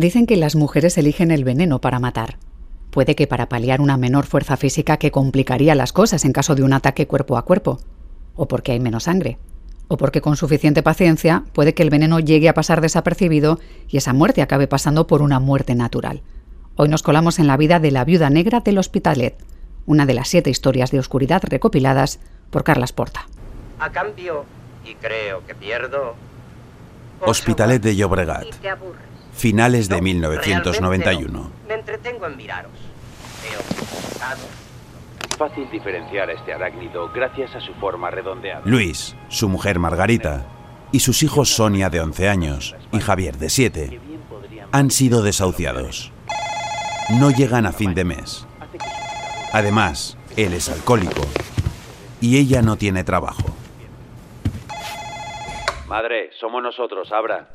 Dicen que las mujeres eligen el veneno para matar. Puede que para paliar una menor fuerza física que complicaría las cosas en caso de un ataque cuerpo a cuerpo, o porque hay menos sangre, o porque con suficiente paciencia puede que el veneno llegue a pasar desapercibido y esa muerte acabe pasando por una muerte natural. Hoy nos colamos en la vida de la viuda negra del Hospitalet, una de las siete historias de oscuridad recopiladas por Carlas Porta. A cambio, y creo que pierdo. Hospitalet de Llobregat, finales de 1991. Me entretengo en miraros. Veo Fácil diferenciar a este arácnido gracias a su forma redondeada. Luis, su mujer Margarita y sus hijos Sonia de 11 años y Javier de 7 han sido desahuciados. No llegan a fin de mes. Además, él es alcohólico y ella no tiene trabajo. Madre, somos nosotros, abra.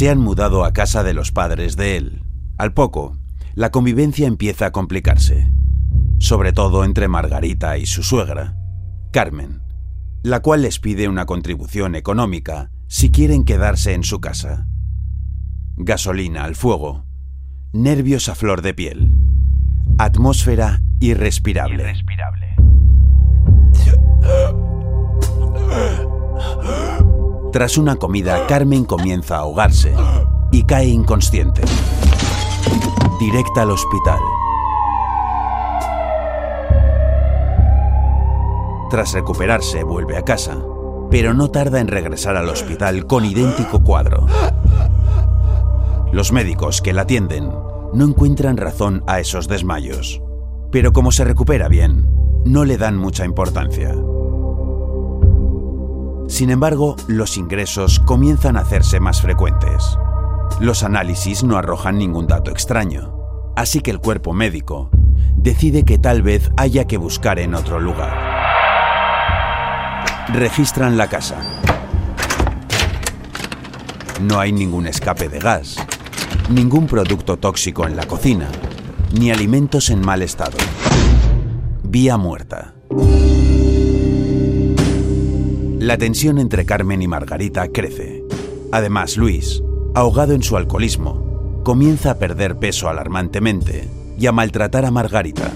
Se han mudado a casa de los padres de él. Al poco, la convivencia empieza a complicarse, sobre todo entre Margarita y su suegra, Carmen, la cual les pide una contribución económica si quieren quedarse en su casa. Gasolina al fuego, nervios a flor de piel, atmósfera irrespirable. irrespirable. Tras una comida, Carmen comienza a ahogarse y cae inconsciente. Directa al hospital. Tras recuperarse, vuelve a casa, pero no tarda en regresar al hospital con idéntico cuadro. Los médicos que la atienden no encuentran razón a esos desmayos, pero como se recupera bien, no le dan mucha importancia. Sin embargo, los ingresos comienzan a hacerse más frecuentes. Los análisis no arrojan ningún dato extraño, así que el cuerpo médico decide que tal vez haya que buscar en otro lugar. Registran la casa. No hay ningún escape de gas, ningún producto tóxico en la cocina, ni alimentos en mal estado. Vía muerta. La tensión entre Carmen y Margarita crece. Además, Luis, ahogado en su alcoholismo, comienza a perder peso alarmantemente y a maltratar a Margarita.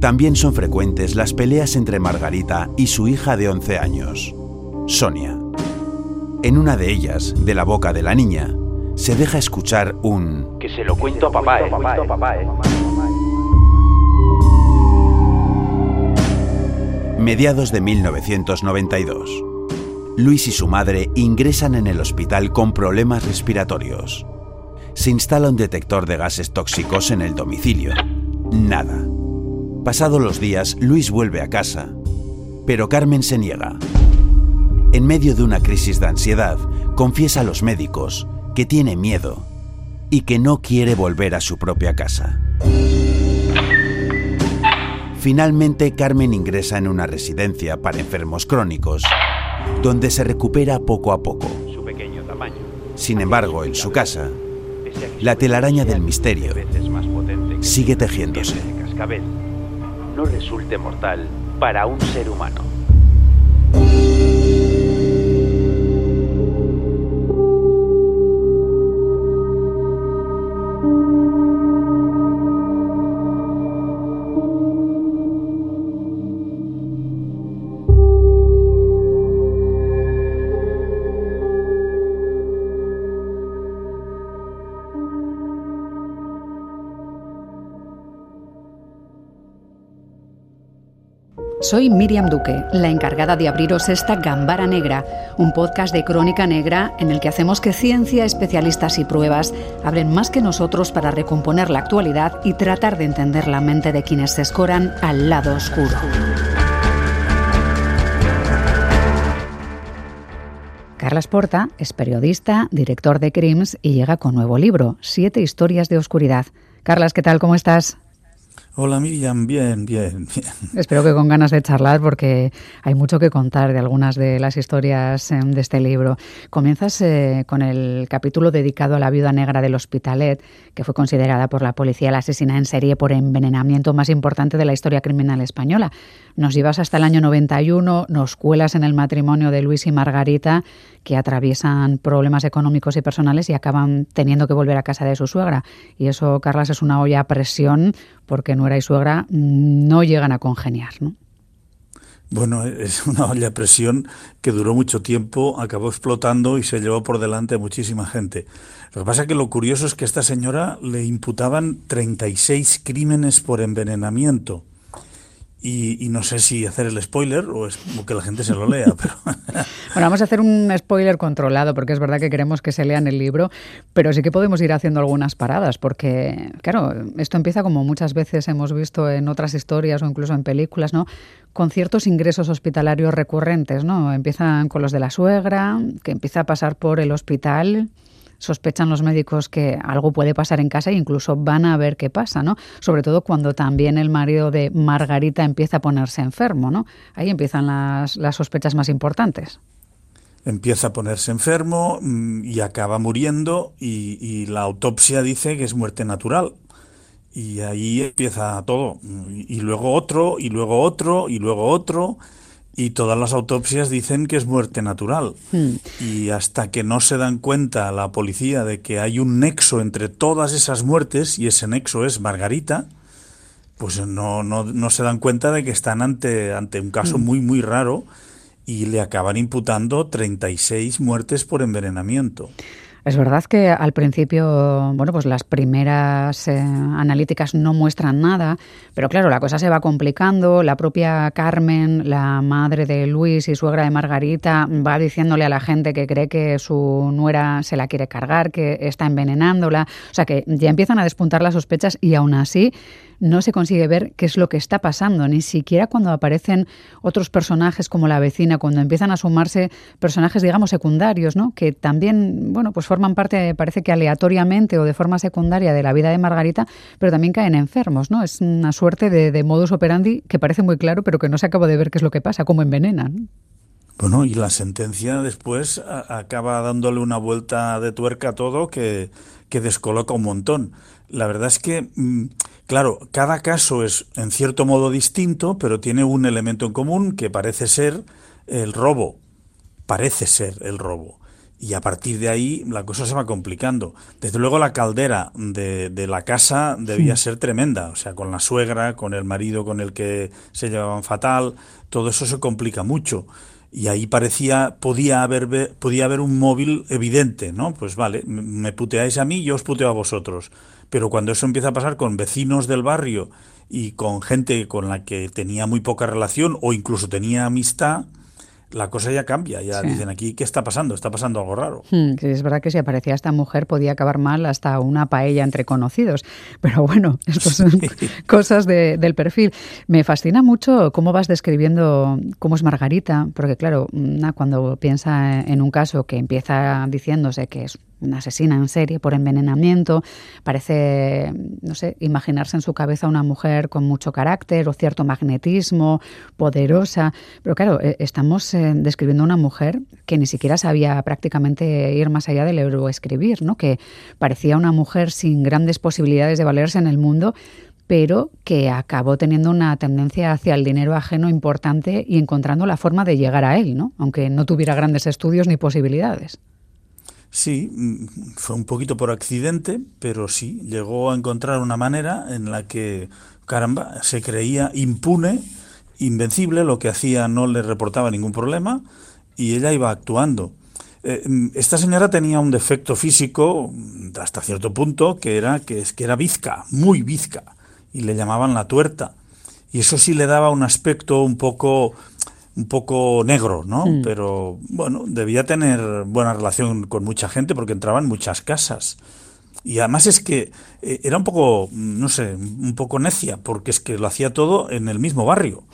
También son frecuentes las peleas entre Margarita y su hija de 11 años, Sonia. En una de ellas, de la boca de la niña, se deja escuchar un... Que se lo cuento a papá, eh. Mediados de 1992. Luis y su madre ingresan en el hospital con problemas respiratorios. Se instala un detector de gases tóxicos en el domicilio. Nada. Pasados los días, Luis vuelve a casa, pero Carmen se niega. En medio de una crisis de ansiedad, confiesa a los médicos que tiene miedo y que no quiere volver a su propia casa. Finalmente, Carmen ingresa en una residencia para enfermos crónicos, donde se recupera poco a poco. Sin embargo, en su casa, la telaraña del misterio sigue tejiéndose. No resulte mortal para un ser humano. Soy Miriam Duque, la encargada de abriros esta Gambara Negra, un podcast de crónica negra en el que hacemos que ciencia, especialistas y pruebas hablen más que nosotros para recomponer la actualidad y tratar de entender la mente de quienes se escoran al lado oscuro. Carlas Porta es periodista, director de Crims y llega con nuevo libro, Siete historias de oscuridad. Carlas, ¿qué tal? ¿Cómo estás? Hola Miriam, bien, bien, bien. Espero que con ganas de charlar porque hay mucho que contar de algunas de las historias em, de este libro. Comienzas eh, con el capítulo dedicado a la viuda negra del Hospitalet, que fue considerada por la policía la asesina en serie por envenenamiento más importante de la historia criminal española. Nos llevas hasta el año 91, nos cuelas en el matrimonio de Luis y Margarita, que atraviesan problemas económicos y personales y acaban teniendo que volver a casa de su suegra. Y eso, Carlas, es una olla a presión porque nuera y suegra no llegan a congeniar, ¿no? Bueno, es una olla a presión que duró mucho tiempo, acabó explotando y se llevó por delante a muchísima gente. Lo que pasa es que lo curioso es que a esta señora le imputaban 36 crímenes por envenenamiento. Y, no sé si hacer el spoiler o, es, que la gente se lo lea. Pero... bueno, vamos a hacer un spoiler controlado porque es verdad que queremos que se lean el libro, pero sí que podemos ir haciendo algunas paradas porque, claro, esto empieza como muchas veces hemos visto en otras historias o incluso en películas, ¿no? Con ciertos ingresos hospitalarios recurrentes, ¿no? Empiezan con los de la suegra, que empieza a pasar por el hospital sospechan los médicos que algo puede pasar en casa e incluso van a ver qué pasa, ¿no? Sobre todo cuando también el marido de Margarita empieza a ponerse enfermo, ¿no? Ahí empiezan las, las sospechas más importantes. Empieza a ponerse enfermo mm, y acaba muriendo y, y la autopsia dice que es muerte natural. Y ahí empieza todo. Y luego otro, y luego otro, y luego otro y todas las autopsias dicen que es muerte natural. Hmm. Y hasta que no se dan cuenta la policía de que hay un nexo entre todas esas muertes, y ese nexo es Margarita, pues no, no, no se dan cuenta de que están ante, ante un caso hmm. muy, muy raro y le acaban imputando 36 muertes por envenenamiento. Es verdad que al principio, bueno, pues las primeras eh, analíticas no muestran nada, pero claro, la cosa se va complicando. La propia Carmen, la madre de Luis y suegra de Margarita, va diciéndole a la gente que cree que su nuera se la quiere cargar, que está envenenándola. O sea que ya empiezan a despuntar las sospechas y aún así no se consigue ver qué es lo que está pasando, ni siquiera cuando aparecen otros personajes como la vecina, cuando empiezan a sumarse personajes, digamos, secundarios, ¿no? que también, bueno, pues forman parte, parece que aleatoriamente o de forma secundaria de la vida de Margarita, pero también caen enfermos, ¿no? Es una suerte de, modus operandi que parece muy claro, pero que no se acaba de ver qué es lo que pasa, cómo envenenan. Bueno, y la sentencia después acaba dándole una vuelta de tuerca a todo que, descoloca un montón. La verdad es que, mm, claro, cada caso es en cierto modo distinto, pero tiene un elemento en común que parece ser el robo. Parece ser el robo. Y a partir de ahí la cosa se va complicando. Desde luego la caldera de, de la casa debía ser tremenda. O sea, con la suegra, con el marido con el que se llevaban fatal, todo eso se complica mucho y ahí parecía, podía haber, podía haber un móvil evidente, ¿no? Pues vale, me puteáis a mí, yo os puteo a vosotros. Pero cuando eso empieza a pasar con vecinos del barrio y con gente con la que tenía muy poca relación o incluso tenía amistad, la cosa ya cambia, ya dicen aquí, ¿qué está pasando? Está pasando algo raro. Hmm, es verdad que si aparecía esta mujer podía acabar mal hasta una paella entre conocidos, pero bueno, estas son cosas del perfil. Me fascina mucho cómo vas describiendo cómo es Margarita, porque claro, cuando piensa en un caso que empieza diciéndose que es una asesina en serie por envenenamiento. Parece, no sé, imaginarse en su cabeza una mujer con mucho carácter o cierto magnetismo, poderosa. Pero claro, eh, estamos eh, describiendo una mujer que ni siquiera sabía prácticamente ir más allá del euroescribir, ¿no? Que parecía una mujer sin grandes posibilidades de valerse en el mundo, pero que acabó teniendo una tendencia hacia el dinero ajeno importante y encontrando la forma de llegar a él, ¿no? Aunque no tuviera grandes estudios ni posibilidades. Sí, mm, fue un poquito por accidente, pero sí, llegó a encontrar una manera en la que, caramba, se creía impune, invencible, lo que hacía no le reportaba ningún problema y ella iba actuando. Eh, mm, esta señora tenía un defecto físico mm, hasta cierto punto que era que, es que era bizca, muy bizca, y le llamaban la tuerta. Y eso sí le daba un aspecto un poco un poco negro, ¿no? Pero bueno, debía tener buena relación con mucha gente porque entraba en muchas casas. Y además es que eh, era un poco, no sé, un poco necia, porque es que lo hacía todo en el mismo barrio.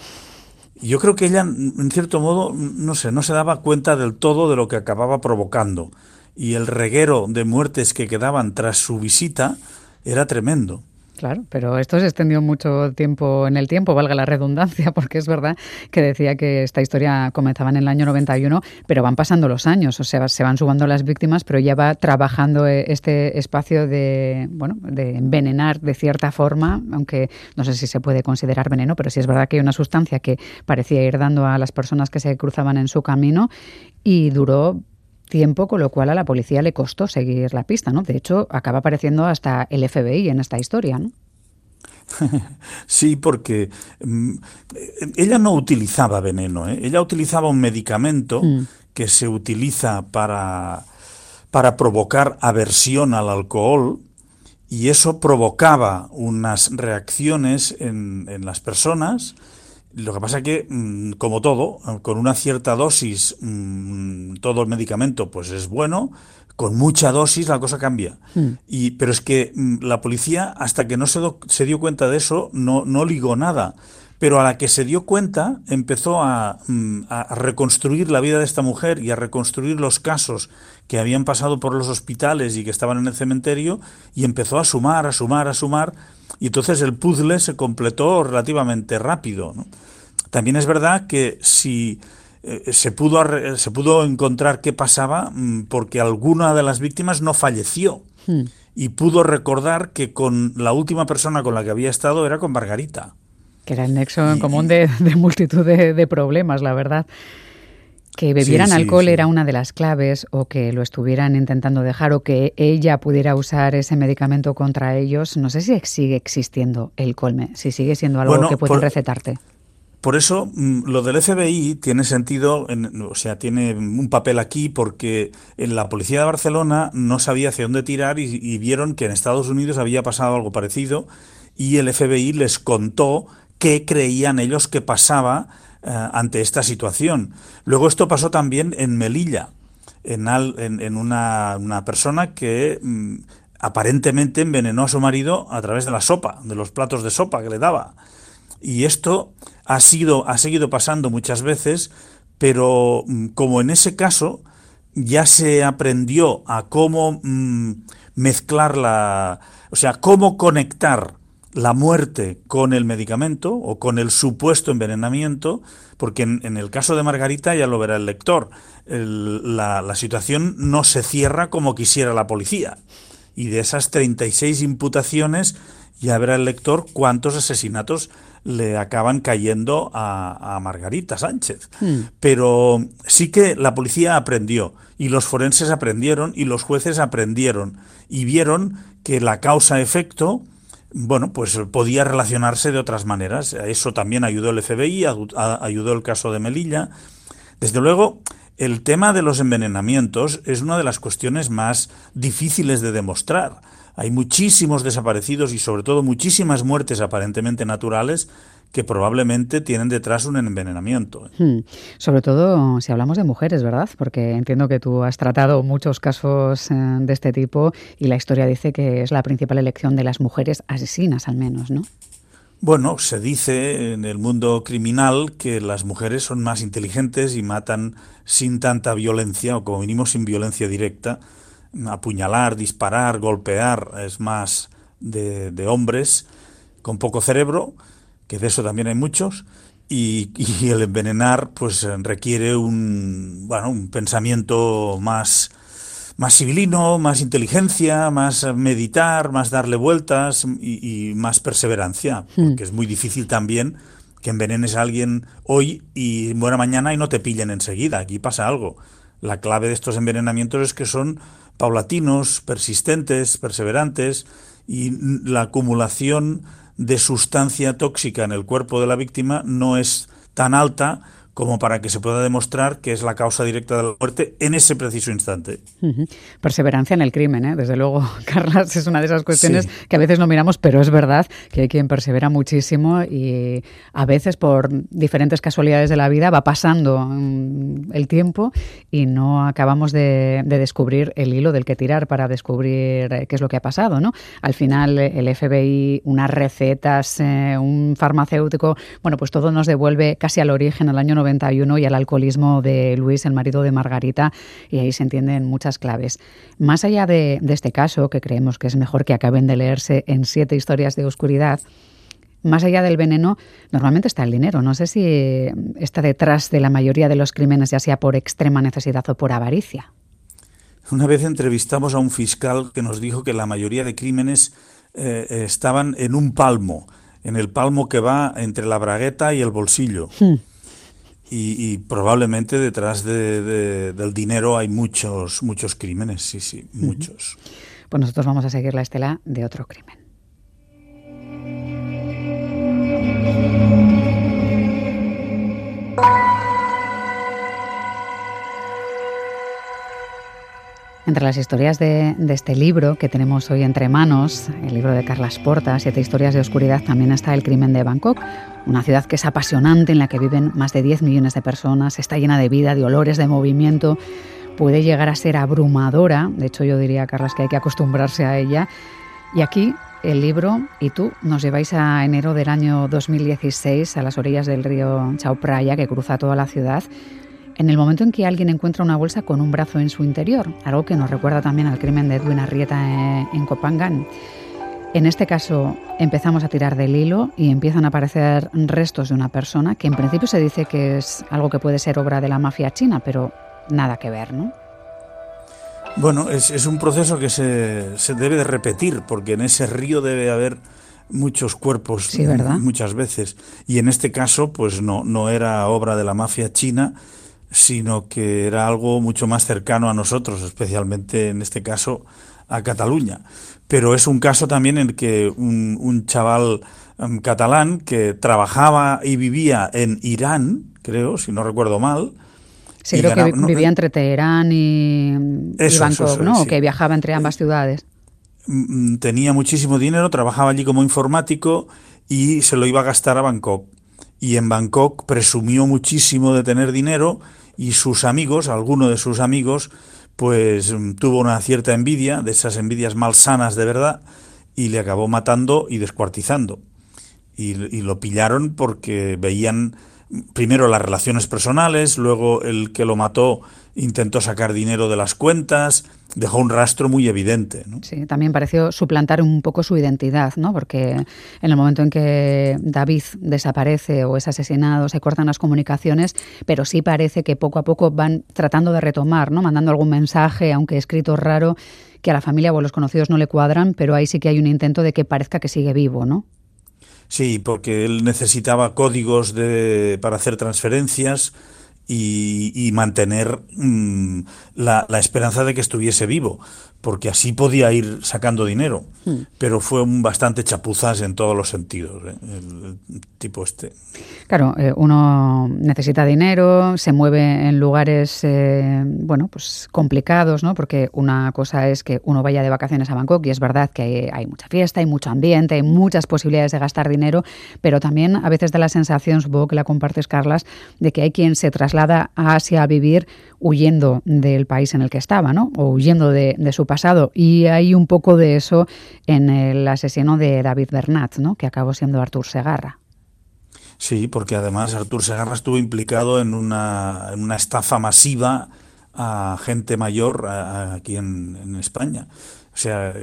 Y yo creo que ella, en cierto modo, no sé, no se daba cuenta del todo de lo que acababa provocando. Y el reguero de muertes que quedaban tras su visita era tremendo. Claro, pero esto se extendió mucho tiempo en el tiempo, valga la redundancia, porque es verdad que decía que esta historia comenzaba en el año 91, pero van pasando los años, o sea, se van subando las víctimas, pero ya va trabajando eh, este espacio de, bueno, de envenenar de cierta forma, aunque no sé si se puede considerar veneno, pero sí es verdad que hay una sustancia que parecía ir dando a las personas que se cruzaban en su camino y duró tiempo, con lo cual a la policía le costó seguir la pista, ¿no? De hecho, acaba apareciendo hasta el FBI en esta historia, ¿no? Sí, porque mm, ella no utilizaba veneno, ¿eh? ella utilizaba un medicamento mm. que se utiliza para, para provocar aversión al alcohol y eso provocaba unas reacciones en, en las personas lo que pasa es que, mm, como todo, con una cierta dosis, mm, todo el medicamento pues es bueno, con mucha dosis la cosa cambia. Hmm. Y, pero es que mm, la policía, hasta que no se, se dio cuenta de eso, no, no ligó nada. Pero a la que se dio cuenta, empezó a, a, reconstruir la vida de esta mujer y a reconstruir los casos que habían pasado por los hospitales y que estaban en el cementerio, y empezó a sumar, a sumar, a sumar, y entonces el puzzle se completó relativamente rápido. También es verdad que si eh, se, pudo, se pudo encontrar qué pasaba mm, porque alguna de las víctimas no falleció. Hmm. Y pudo recordar que con la última persona con la que había estado era con Margarita. Que era el nexo en común de, multitud de, problemas, la verdad. Que bebieran alcohol era una de las claves, o que lo estuvieran intentando dejar, o que ella pudiera usar ese medicamento contra ellos. No sé si sigue existiendo el colme, si sigue siendo algo que pueden recetarte. Por eso mm, lo del FBI tiene sentido, o sea, tiene un papel aquí porque en la policía de Barcelona no sabía hacia dónde tirar y, vieron que en Estados Unidos había pasado algo parecido y el FBI les contó qué creían ellos que pasaba eh, ante esta situación. Luego esto pasó también en Melilla, en, una, persona que mm, aparentemente envenenó a su marido a través de la sopa, de los platos de sopa que le daba. Y esto ha, sido, ha seguido pasando muchas veces, pero mm, como en ese caso ya se aprendió a cómo mm, mezclar la, o sea, cómo conectar la muerte con el medicamento o con el supuesto envenenamiento, porque en, el caso de Margarita ya lo verá el lector, la, la, situación no se cierra como quisiera la policía. Y de esas 36 imputaciones ya verá el lector cuántos asesinatos le acaban cayendo a, Margarita Sánchez. Hmm. Pero sí que la policía aprendió y los forenses aprendieron y los jueces aprendieron y vieron que la causa-efecto bueno, pues podía relacionarse de otras maneras. Eso también ayudó el FBI, ayudó el caso de Melilla. Desde luego, el tema de los envenenamientos es una de las cuestiones más difíciles de demostrar hay muchísimos desaparecidos y sobre todo muchísimas muertes aparentemente naturales que probablemente tienen detrás un envenenamiento. Hmm. Sobre todo si hablamos de mujeres, ¿verdad? Porque entiendo que tú has tratado muchos casos eh, de este tipo y la historia dice que es la principal elección de las mujeres asesinas, al menos, ¿no? Bueno, se dice en el mundo criminal que las mujeres son más inteligentes y matan sin tanta violencia, o como mínimo sin violencia directa, apuñalar, disparar, golpear, es más de, hombres con poco cerebro, que de eso también hay muchos, y, el envenenar pues requiere un, bueno, un pensamiento más, más civilino, más inteligencia, más meditar, más darle vueltas y, más perseverancia, hmm. porque es muy difícil también que envenenes a alguien hoy y muera mañana y no te pillen enseguida. Aquí pasa algo. La clave de estos envenenamientos es que son paulatinos, persistentes, perseverantes, y la acumulación de sustancia tóxica en el cuerpo de la víctima no es tan alta como para que se pueda demostrar que es la causa directa de la muerte en ese preciso instante. Perseverancia en el crimen, ¿eh? desde luego, Carlas, es una de esas cuestiones que a veces no miramos, pero es verdad que hay quien persevera muchísimo y a veces por diferentes casualidades de la vida va pasando mm, el tiempo y no acabamos de, descubrir el hilo del que tirar para descubrir eh, qué es lo que ha pasado. ¿no? Al final, el FBI, unas recetas, eh, un farmacéutico, bueno, pues todo nos devuelve casi al origen, al año 1991 y al alcoholismo de Luis, el marido de Margarita, y ahí se entienden muchas claves. Más allá de, de este caso, que creemos que es mejor que acaben de leerse en siete historias de oscuridad, más allá del veneno, normalmente está el dinero. No sé si está detrás de la mayoría de los crímenes, ya sea por extrema necesidad o por avaricia. Una vez entrevistamos a un fiscal que nos dijo que la mayoría de crímenes eh, estaban en un palmo, en el palmo que va entre la bragueta y el bolsillo. Hmm. Y, probablemente detrás del dinero hay muchos, muchos crímenes, sí, sí, muchos. Pues nosotros vamos a seguir la estela de otro crimen. Entre las historias de, este libro que tenemos hoy entre manos, el libro de Carlas Porta, Siete historias de oscuridad, también está El crimen de Bangkok, una ciudad que es apasionante, en la que viven más de 10 millones de personas, está llena de vida, de olores, de movimiento, puede llegar a ser abrumadora, de hecho yo diría, Carlas, que hay que acostumbrarse a ella. Y aquí el libro y tú nos lleváis a enero del año 2016 a las orillas del río Chao Phraya, que cruza toda la ciudad, en el momento en que alguien encuentra una bolsa con un brazo en su interior, algo que nos recuerda también al crimen de Edwin Arrieta eh, en Copangan. En este caso empezamos a tirar del hilo y empiezan a aparecer restos de una persona que en principio se dice que es algo que puede ser obra de la mafia china, pero nada que ver, ¿no? Bueno, es, un proceso que se, se, debe de repetir, porque en ese río debe haber muchos cuerpos muchas veces. Y en este caso, pues no, no era obra de la mafia china, sino que era algo mucho más cercano a nosotros, especialmente en este caso a Cataluña. Pero es un caso también en que un, chaval em, catalán que trabajaba y vivía en Irán, creo, si no recuerdo mal, Sí, creo que vivía entre Teherán y, Bangkok, ¿no? Que viajaba entre ambas ciudades. Mm, mm, tenía muchísimo dinero, trabajaba allí como informático y se lo iba a gastar a Bangkok. Y en Bangkok presumió muchísimo de tener dinero y sus amigos, alguno de sus amigos, pues mm, tuvo una cierta envidia, de esas envidias malsanas de verdad, y le acabó matando y descuartizando. Y, y, lo pillaron porque veían primero las relaciones personales, luego el que lo mató intentó sacar dinero de las cuentas, dejó un rastro muy evidente. Sí, también pareció suplantar un poco su identidad, ¿no? porque en el momento en que David desaparece o es asesinado, se cortan las comunicaciones, pero sí parece que poco a poco van tratando de retomar, ¿no? mandando algún mensaje, aunque escrito raro, que a la familia o a los conocidos no le cuadran, pero ahí sí que hay un intento de que parezca que sigue vivo, ¿no? Sí, porque él necesitaba códigos de, para hacer transferencias y, mantener mm, la, la, esperanza de que estuviese vivo, porque así podía ir sacando dinero. Hmm. Pero fue un bastante chapuzas en todos los sentidos, ¿eh? el, tipo este. Claro, eh, uno necesita dinero, se mueve en lugares, eh, bueno, pues complicados, ¿no? Porque una cosa es que uno vaya de vacaciones a Bangkok y es verdad que hay, hay mucha fiesta, hay mucho ambiente, hay muchas posibilidades de gastar dinero, pero también a veces da la sensación, supongo que la compartes, Carlas, de que hay quien se traslada a Asia a vivir huyendo del país en el que estaba, ¿no? O huyendo de, su pasado. Y hay un poco de eso en el asesino de David Bernat, ¿no? Que acabó siendo Artur Segarra. Sí, porque además Artur Segarra estuvo implicado en una, estafa masiva a gente mayor aquí en, España. O sea,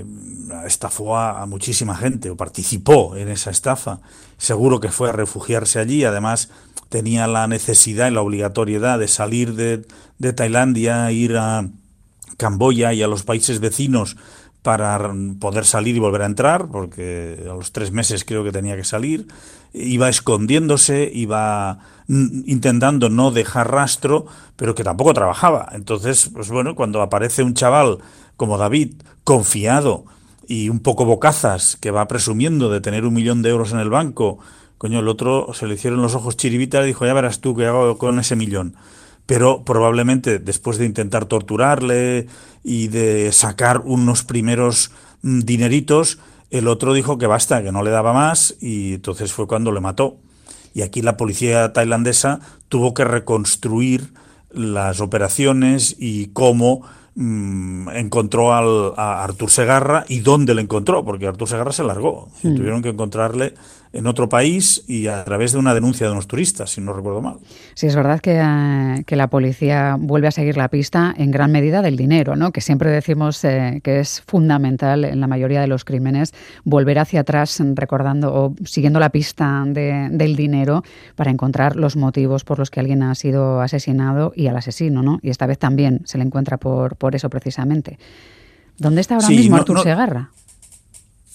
estafó a, a, muchísima gente o participó en esa estafa. Seguro que fue a refugiarse allí. Además, tenía la necesidad y la obligatoriedad de salir de Tailandia, ir a Camboya y a los países vecinos para poder salir y volver a entrar, porque a los tres meses creo que tenía que salir, iba escondiéndose, iba intentando no dejar rastro, pero que tampoco trabajaba. Entonces, pues bueno, cuando aparece un chaval como David, confiado y un poco bocazas, que va presumiendo de tener un millón de euros en el banco, Coño, el otro se le hicieron los ojos chiribitas y dijo, ya verás tú qué hago con ese millón. Pero probablemente después de intentar torturarle y de sacar unos primeros mm, dineritos, el otro dijo que basta, que no le daba más y entonces fue cuando le mató. Y aquí la policía tailandesa tuvo que reconstruir las operaciones y cómo mm, encontró al, a Artur Segarra y dónde le encontró, porque Artur Segarra se largó. Y hmm. tuvieron que encontrarle en otro país y a través de una denuncia de unos turistas, si no recuerdo mal. Sí, es verdad que, eh, que la policía vuelve a seguir la pista en gran medida del dinero, ¿no? que siempre decimos eh, que es fundamental en la mayoría de los crímenes volver hacia atrás recordando o siguiendo la pista del dinero para encontrar los motivos por los que alguien ha sido asesinado y al asesino. ¿no? Y esta vez también se le encuentra por, por eso precisamente. ¿Dónde está ahora mismo Artur Segarra?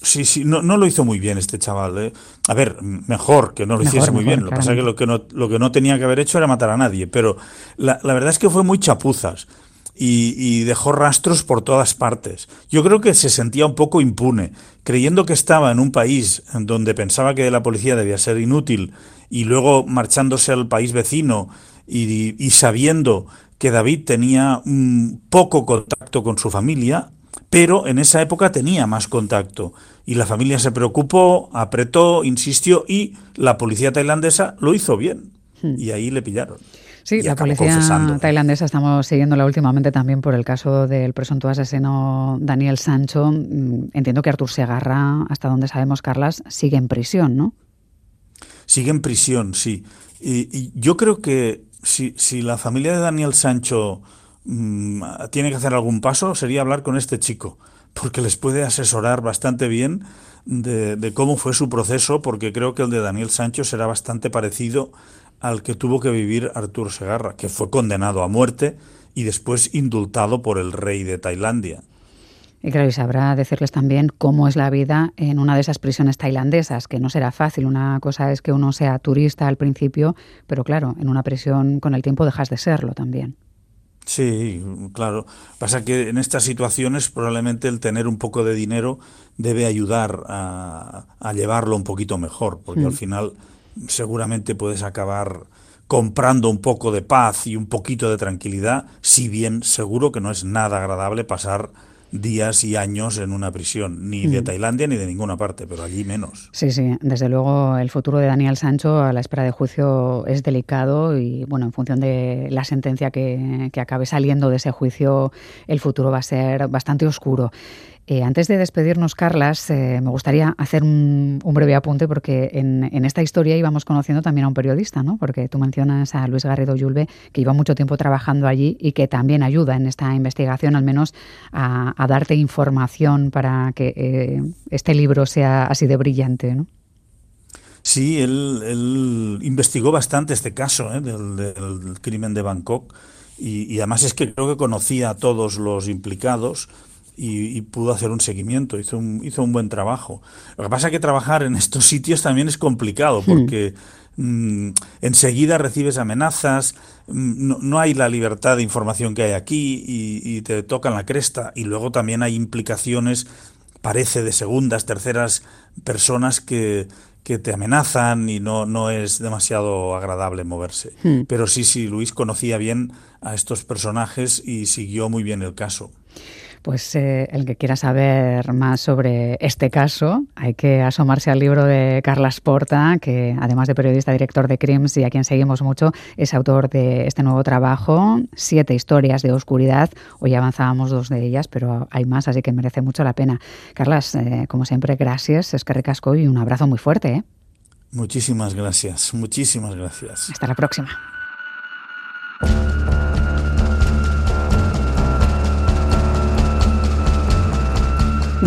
Sí, sí, no, no lo hizo muy bien este chaval. ¿eh? A ver, mejor que no lo hiciese muy bien. Lo que pasa es que lo que, no, lo que no tenía que haber hecho era matar a nadie. Pero la, verdad es que fue muy chapuzas y, dejó rastros por todas partes. Yo creo que se sentía un poco impune, creyendo que estaba en un país donde pensaba que la policía debía ser inútil y luego marchándose al país vecino y, y sabiendo que David tenía un poco contacto con su familia, pero en esa época tenía más contacto. Y la familia se preocupó, apretó, insistió y la policía tailandesa lo hizo bien. Hmm. Y ahí le pillaron. Sí, la policía tailandesa estamos siguiéndola últimamente también por el caso del presunto asesino Daniel Sancho. Mm, entiendo que Artur Segarra, hasta donde sabemos, Carlas, sigue en prisión, ¿no? Sigue en prisión, sí. Y, yo creo que si, si la familia de Daniel Sancho Mm, tiene que hacer algún paso sería hablar con este chico, porque les puede asesorar bastante bien de, cómo fue su proceso, porque creo que el de Daniel Sancho será bastante parecido al que tuvo que vivir Artur Segarra, que fue condenado a muerte y después indultado por el rey de Tailandia. Y claro, y sabrá decirles también cómo es la vida en una de esas prisiones tailandesas, que no será fácil. Una cosa es que uno sea turista al principio, pero claro, en una prisión con el tiempo dejas de serlo también. Sí, claro. Pasa que en estas situaciones probablemente el tener un poco de dinero debe ayudar a, llevarlo un poquito mejor, porque al mm. final seguramente puedes acabar comprando un poco de paz y un poquito de tranquilidad, si bien seguro que no es nada agradable pasar días y años en una prisión, ni de mm. Tailandia ni de ninguna parte, pero allí menos. Sí, sí, desde luego el futuro de Daniel Sancho a la espera de juicio es delicado y bueno, en función de la sentencia que, que acabe saliendo de ese juicio, el futuro va a ser bastante oscuro. Eh, antes de despedirnos, Carlas, eh, me gustaría hacer un, breve apunte porque en, esta historia íbamos conociendo también a un periodista, ¿no? Porque tú mencionas a Luis Garrido Yulbe, que lleva mucho tiempo trabajando allí y que también ayuda en esta investigación, al menos a, darte información para que eh, este libro sea así de brillante, ¿no? Sí, él, investigó bastante este caso del, crimen de Bangkok y además es que creo que conocía a todos los implicados y, pudo hacer un seguimiento, hizo un, hizo un buen trabajo. Lo que pasa es que trabajar en estos sitios también es complicado hmm. porque mm, enseguida recibes amenazas, mm, no, hay la libertad de información que hay aquí y, te tocan la cresta y luego también hay implicaciones, parece, de segundas, terceras personas que, que te amenazan y no, no es demasiado agradable moverse. Hmm. Pero sí, sí, Luis conocía bien a estos personajes y siguió muy bien el caso. Pues eh, el que quiera saber más sobre este caso, hay que asomarse al libro de Carlas Porta, que además de periodista, director de Crims y a quien seguimos mucho, es autor de este nuevo trabajo, Siete historias de oscuridad. Hoy avanzábamos dos de ellas, pero hay más, así que merece mucho la pena. Carlas, eh, como siempre, gracias, es que recasco y un abrazo muy fuerte. ¿eh? Muchísimas gracias, muchísimas gracias. Hasta la próxima.